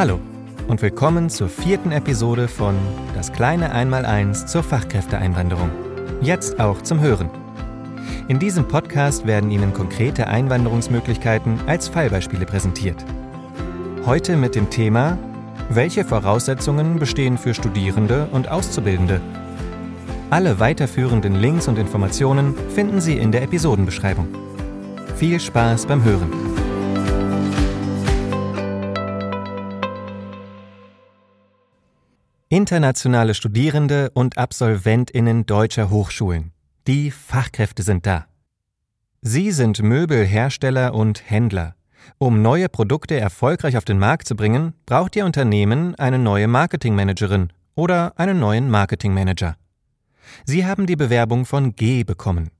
Hallo und willkommen zur vierten Episode von Das kleine Einmaleins zur Fachkräfteeinwanderung. Jetzt auch zum Hören. In diesem Podcast werden Ihnen konkrete Einwanderungsmöglichkeiten als Fallbeispiele präsentiert. Heute mit dem Thema Welche Voraussetzungen bestehen für Studierende und Auszubildende? Alle weiterführenden Links und Informationen finden Sie in der Episodenbeschreibung. Viel Spaß beim Hören! Internationale Studierende und Absolventinnen deutscher Hochschulen. Die Fachkräfte sind da. Sie sind Möbelhersteller und Händler. Um neue Produkte erfolgreich auf den Markt zu bringen, braucht Ihr Unternehmen eine neue Marketingmanagerin oder einen neuen Marketingmanager. Sie haben die Bewerbung von G bekommen.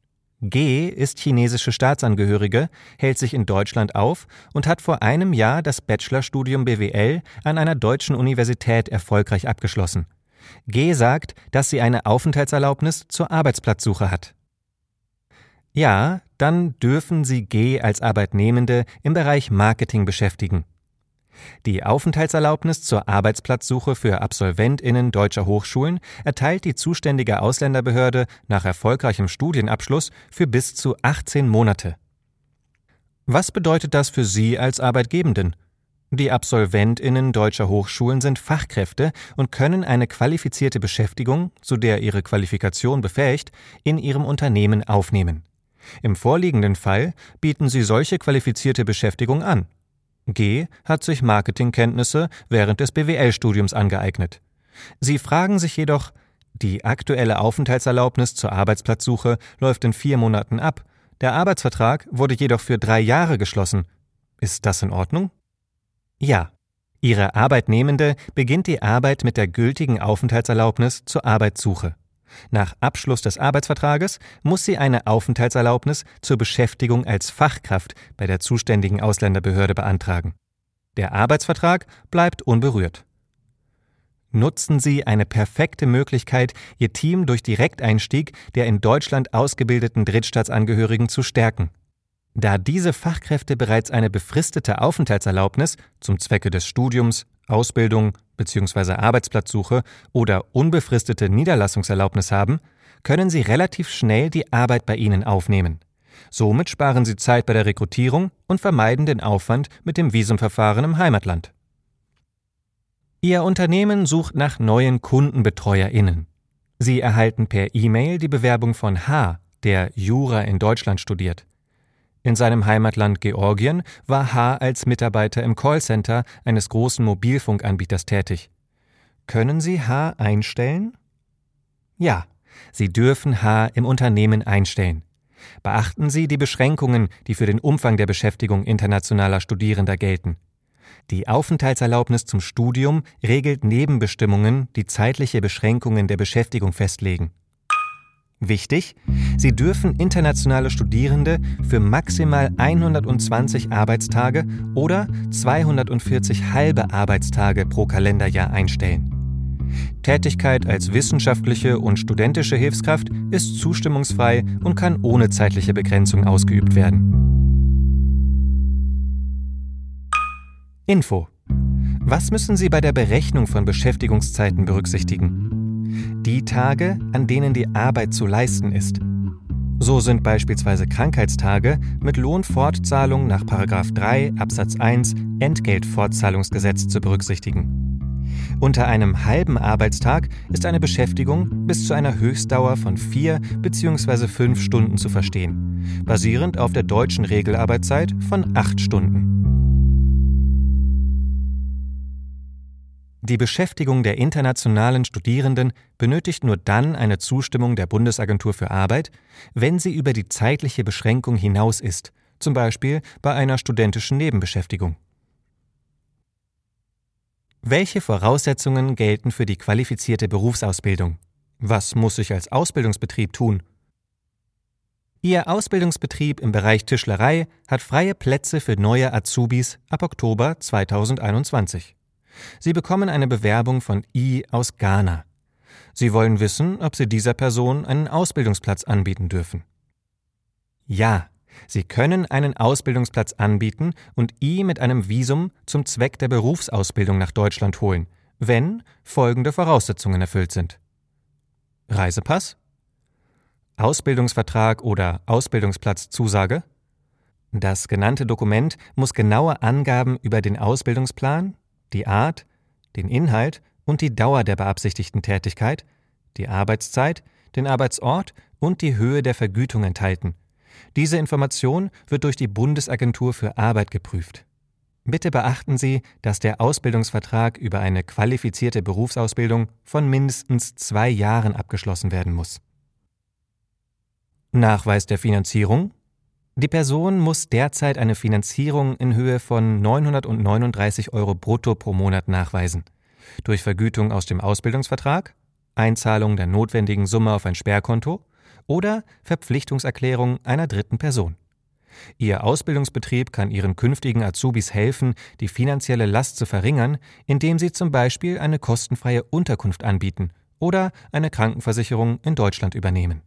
G ist chinesische Staatsangehörige, hält sich in Deutschland auf und hat vor einem Jahr das Bachelorstudium BWL an einer deutschen Universität erfolgreich abgeschlossen. G sagt, dass sie eine Aufenthaltserlaubnis zur Arbeitsplatzsuche hat. Ja, dann dürfen Sie G als Arbeitnehmende im Bereich Marketing beschäftigen. Die Aufenthaltserlaubnis zur Arbeitsplatzsuche für Absolventinnen deutscher Hochschulen erteilt die zuständige Ausländerbehörde nach erfolgreichem Studienabschluss für bis zu 18 Monate. Was bedeutet das für Sie als Arbeitgebenden? Die Absolventinnen deutscher Hochschulen sind Fachkräfte und können eine qualifizierte Beschäftigung, zu der ihre Qualifikation befähigt, in ihrem Unternehmen aufnehmen. Im vorliegenden Fall bieten sie solche qualifizierte Beschäftigung an G hat sich Marketingkenntnisse während des BWL-Studiums angeeignet. Sie fragen sich jedoch, die aktuelle Aufenthaltserlaubnis zur Arbeitsplatzsuche läuft in vier Monaten ab, der Arbeitsvertrag wurde jedoch für drei Jahre geschlossen. Ist das in Ordnung? Ja. Ihre Arbeitnehmende beginnt die Arbeit mit der gültigen Aufenthaltserlaubnis zur Arbeitssuche. Nach Abschluss des Arbeitsvertrages muss sie eine Aufenthaltserlaubnis zur Beschäftigung als Fachkraft bei der zuständigen Ausländerbehörde beantragen. Der Arbeitsvertrag bleibt unberührt. Nutzen Sie eine perfekte Möglichkeit, Ihr Team durch Direkteinstieg der in Deutschland ausgebildeten Drittstaatsangehörigen zu stärken. Da diese Fachkräfte bereits eine befristete Aufenthaltserlaubnis zum Zwecke des Studiums, Ausbildung bzw. Arbeitsplatzsuche oder unbefristete Niederlassungserlaubnis haben, können Sie relativ schnell die Arbeit bei Ihnen aufnehmen. Somit sparen Sie Zeit bei der Rekrutierung und vermeiden den Aufwand mit dem Visumverfahren im Heimatland. Ihr Unternehmen sucht nach neuen Kundenbetreuerinnen. Sie erhalten per E-Mail die Bewerbung von H, der Jura in Deutschland studiert. In seinem Heimatland Georgien war H. als Mitarbeiter im Callcenter eines großen Mobilfunkanbieters tätig. Können Sie H. einstellen? Ja, Sie dürfen H. im Unternehmen einstellen. Beachten Sie die Beschränkungen, die für den Umfang der Beschäftigung internationaler Studierender gelten. Die Aufenthaltserlaubnis zum Studium regelt Nebenbestimmungen, die zeitliche Beschränkungen der Beschäftigung festlegen. Wichtig, Sie dürfen internationale Studierende für maximal 120 Arbeitstage oder 240 halbe Arbeitstage pro Kalenderjahr einstellen. Tätigkeit als wissenschaftliche und studentische Hilfskraft ist zustimmungsfrei und kann ohne zeitliche Begrenzung ausgeübt werden. Info. Was müssen Sie bei der Berechnung von Beschäftigungszeiten berücksichtigen? Die Tage, an denen die Arbeit zu leisten ist. So sind beispielsweise Krankheitstage mit Lohnfortzahlung nach 3 Absatz 1 Entgeltfortzahlungsgesetz zu berücksichtigen. Unter einem halben Arbeitstag ist eine Beschäftigung bis zu einer Höchstdauer von vier bzw. fünf Stunden zu verstehen, basierend auf der deutschen Regelarbeitszeit von acht Stunden. Die Beschäftigung der internationalen Studierenden benötigt nur dann eine Zustimmung der Bundesagentur für Arbeit, wenn sie über die zeitliche Beschränkung hinaus ist, zum Beispiel bei einer studentischen Nebenbeschäftigung. Welche Voraussetzungen gelten für die qualifizierte Berufsausbildung? Was muss ich als Ausbildungsbetrieb tun? Ihr Ausbildungsbetrieb im Bereich Tischlerei hat freie Plätze für neue Azubis ab Oktober 2021. Sie bekommen eine Bewerbung von I aus Ghana. Sie wollen wissen, ob Sie dieser Person einen Ausbildungsplatz anbieten dürfen. Ja, Sie können einen Ausbildungsplatz anbieten und ihn mit einem Visum zum Zweck der Berufsausbildung nach Deutschland holen, wenn folgende Voraussetzungen erfüllt sind. Reisepass, Ausbildungsvertrag oder Ausbildungsplatzzusage. Das genannte Dokument muss genaue Angaben über den Ausbildungsplan, die Art, den Inhalt und die Dauer der beabsichtigten Tätigkeit, die Arbeitszeit, den Arbeitsort und die Höhe der Vergütung enthalten. Diese Information wird durch die Bundesagentur für Arbeit geprüft. Bitte beachten Sie, dass der Ausbildungsvertrag über eine qualifizierte Berufsausbildung von mindestens zwei Jahren abgeschlossen werden muss. Nachweis der Finanzierung die Person muss derzeit eine Finanzierung in Höhe von 939 Euro brutto pro Monat nachweisen. Durch Vergütung aus dem Ausbildungsvertrag, Einzahlung der notwendigen Summe auf ein Sperrkonto oder Verpflichtungserklärung einer dritten Person. Ihr Ausbildungsbetrieb kann Ihren künftigen Azubis helfen, die finanzielle Last zu verringern, indem Sie zum Beispiel eine kostenfreie Unterkunft anbieten oder eine Krankenversicherung in Deutschland übernehmen.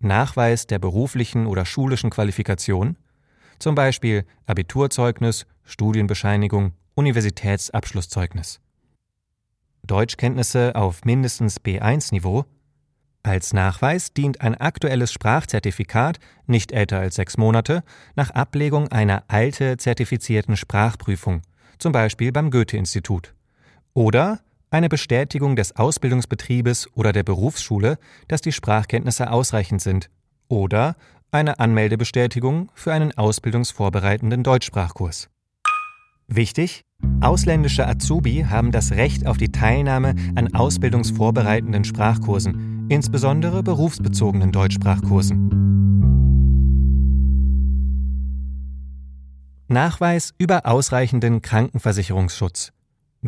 Nachweis der beruflichen oder schulischen Qualifikation, zum Beispiel Abiturzeugnis, Studienbescheinigung, Universitätsabschlusszeugnis. Deutschkenntnisse auf mindestens B1-Niveau. Als Nachweis dient ein aktuelles Sprachzertifikat, nicht älter als sechs Monate, nach Ablegung einer alte zertifizierten Sprachprüfung, zum Beispiel beim Goethe-Institut. Oder eine Bestätigung des Ausbildungsbetriebes oder der Berufsschule, dass die Sprachkenntnisse ausreichend sind, oder eine Anmeldebestätigung für einen ausbildungsvorbereitenden Deutschsprachkurs. Wichtig, ausländische Azubi haben das Recht auf die Teilnahme an ausbildungsvorbereitenden Sprachkursen, insbesondere berufsbezogenen Deutschsprachkursen. Nachweis über ausreichenden Krankenversicherungsschutz.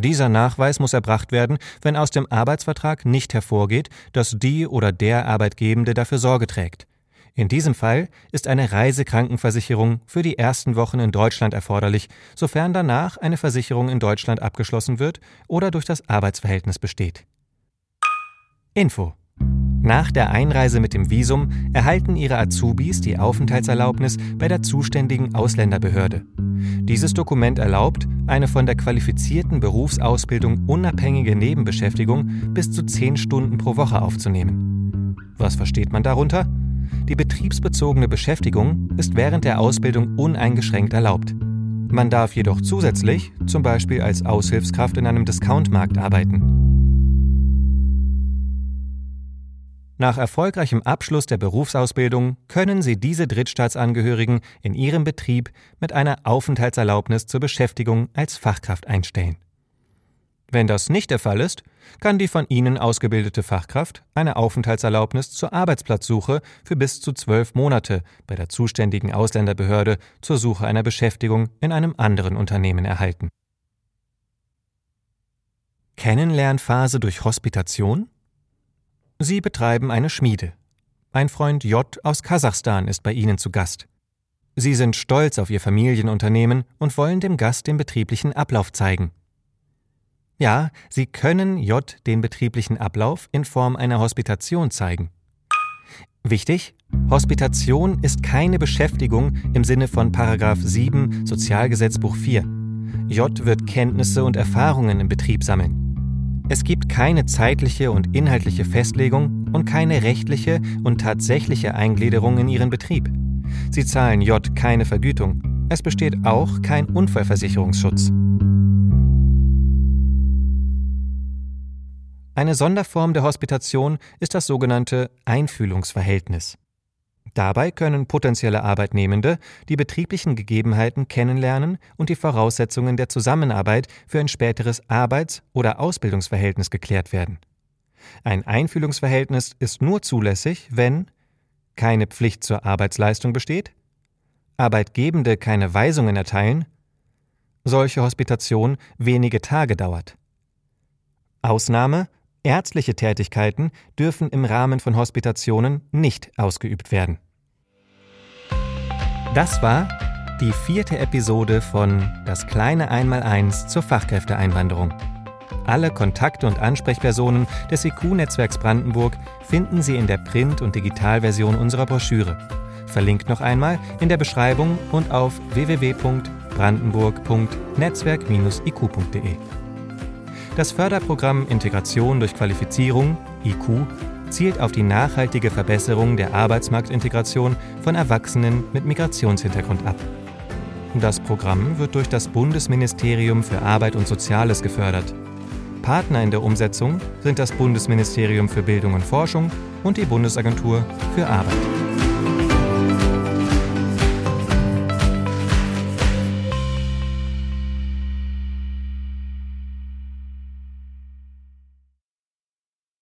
Dieser Nachweis muss erbracht werden, wenn aus dem Arbeitsvertrag nicht hervorgeht, dass die oder der Arbeitgebende dafür Sorge trägt. In diesem Fall ist eine Reisekrankenversicherung für die ersten Wochen in Deutschland erforderlich, sofern danach eine Versicherung in Deutschland abgeschlossen wird oder durch das Arbeitsverhältnis besteht. Info nach der Einreise mit dem Visum erhalten ihre Azubis die Aufenthaltserlaubnis bei der zuständigen Ausländerbehörde. Dieses Dokument erlaubt, eine von der qualifizierten Berufsausbildung unabhängige Nebenbeschäftigung bis zu zehn Stunden pro Woche aufzunehmen. Was versteht man darunter? Die betriebsbezogene Beschäftigung ist während der Ausbildung uneingeschränkt erlaubt. Man darf jedoch zusätzlich, zum Beispiel als Aushilfskraft in einem Discountmarkt arbeiten. Nach erfolgreichem Abschluss der Berufsausbildung können Sie diese Drittstaatsangehörigen in Ihrem Betrieb mit einer Aufenthaltserlaubnis zur Beschäftigung als Fachkraft einstellen. Wenn das nicht der Fall ist, kann die von Ihnen ausgebildete Fachkraft eine Aufenthaltserlaubnis zur Arbeitsplatzsuche für bis zu zwölf Monate bei der zuständigen Ausländerbehörde zur Suche einer Beschäftigung in einem anderen Unternehmen erhalten. Kennenlernphase durch Hospitation? Sie betreiben eine Schmiede. Ein Freund J aus Kasachstan ist bei Ihnen zu Gast. Sie sind stolz auf Ihr Familienunternehmen und wollen dem Gast den betrieblichen Ablauf zeigen. Ja, Sie können J den betrieblichen Ablauf in Form einer Hospitation zeigen. Wichtig, Hospitation ist keine Beschäftigung im Sinne von 7 Sozialgesetzbuch 4. J wird Kenntnisse und Erfahrungen im Betrieb sammeln. Es gibt keine zeitliche und inhaltliche Festlegung und keine rechtliche und tatsächliche Eingliederung in ihren Betrieb. Sie zahlen J keine Vergütung. Es besteht auch kein Unfallversicherungsschutz. Eine Sonderform der Hospitation ist das sogenannte Einfühlungsverhältnis. Dabei können potenzielle Arbeitnehmende die betrieblichen Gegebenheiten kennenlernen und die Voraussetzungen der Zusammenarbeit für ein späteres Arbeits- oder Ausbildungsverhältnis geklärt werden. Ein Einfühlungsverhältnis ist nur zulässig, wenn keine Pflicht zur Arbeitsleistung besteht, Arbeitgebende keine Weisungen erteilen, solche Hospitation wenige Tage dauert. Ausnahme Ärztliche Tätigkeiten dürfen im Rahmen von Hospitationen nicht ausgeübt werden. Das war die vierte Episode von Das kleine Einmaleins zur Fachkräfteeinwanderung. Alle Kontakte und Ansprechpersonen des IQ-Netzwerks Brandenburg finden Sie in der Print- und Digitalversion unserer Broschüre. verlinkt noch einmal in der Beschreibung und auf www.brandenburg.netzwerk-iq.de. Das Förderprogramm Integration durch Qualifizierung IQ zielt auf die nachhaltige Verbesserung der Arbeitsmarktintegration von Erwachsenen mit Migrationshintergrund ab. Das Programm wird durch das Bundesministerium für Arbeit und Soziales gefördert. Partner in der Umsetzung sind das Bundesministerium für Bildung und Forschung und die Bundesagentur für Arbeit.